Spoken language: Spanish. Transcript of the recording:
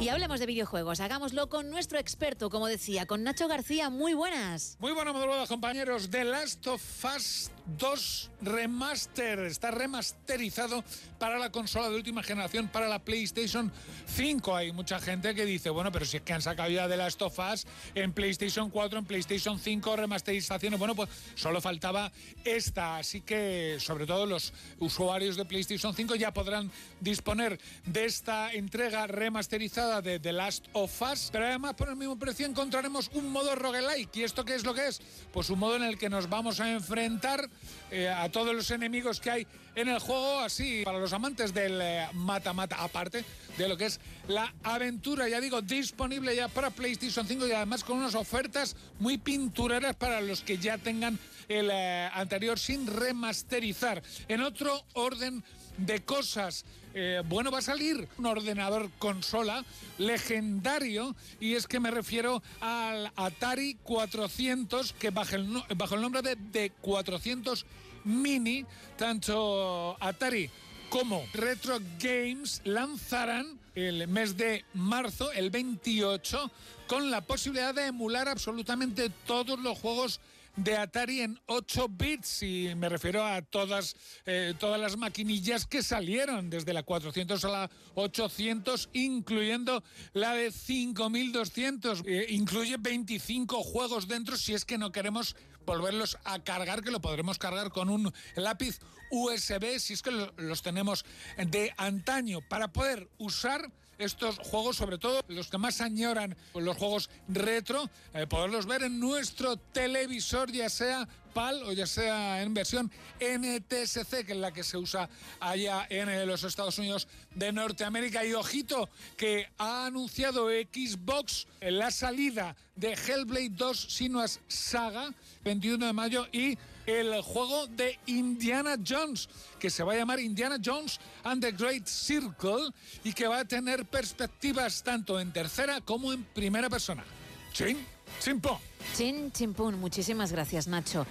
Y hablemos de videojuegos. Hagámoslo con nuestro experto, como decía, con Nacho García. Muy buenas. Muy buenas madrugadas, compañeros. The Last of Us 2 Remaster. Está remasterizado para la consola de última generación, para la PlayStation 5. Hay mucha gente que dice, bueno, pero si es que han sacado ya The Last of Us en PlayStation 4, en PlayStation 5, remasterizaciones. Bueno, pues solo faltaba esta. Así que, sobre todo, los usuarios de PlayStation 5 ya podrán disponer de esta entrega remasterizada de The Last of Us, pero además por el mismo precio encontraremos un modo roguelike. ¿Y esto qué es lo que es? Pues un modo en el que nos vamos a enfrentar eh, a todos los enemigos que hay en el juego, así para los amantes del eh, mata-mata, aparte de lo que es la aventura, ya digo, disponible ya para PlayStation 5 y además con unas ofertas muy pintureras para los que ya tengan el eh, anterior sin remasterizar. En otro orden de cosas. Eh, bueno, va a salir un ordenador consola legendario y es que me refiero al Atari 400 que bajo el, bajo el nombre de, de 400 Mini, tanto Atari como Retro Games lanzarán el mes de marzo, el 28, con la posibilidad de emular absolutamente todos los juegos de Atari en 8 bits y me refiero a todas, eh, todas las maquinillas que salieron desde la 400 a la 800 incluyendo la de 5200 eh, incluye 25 juegos dentro si es que no queremos volverlos a cargar que lo podremos cargar con un lápiz USB si es que los tenemos de antaño. Para poder usar estos juegos, sobre todo los que más añoran los juegos retro, eh, poderlos ver en nuestro televisor, ya sea O ya sea en versión NTSC, que es la que se usa allá en los Estados Unidos de Norteamérica. Y ojito, que ha anunciado Xbox la salida de Hellblade 2 Sinuas Saga 21 de mayo y el juego de Indiana Jones, que se va a llamar Indiana Jones and the Great Circle y que va a tener perspectivas tanto en tercera como en primera persona. Chin, chimpón. Chin, chimpún. Muchísimas gracias, Nacho.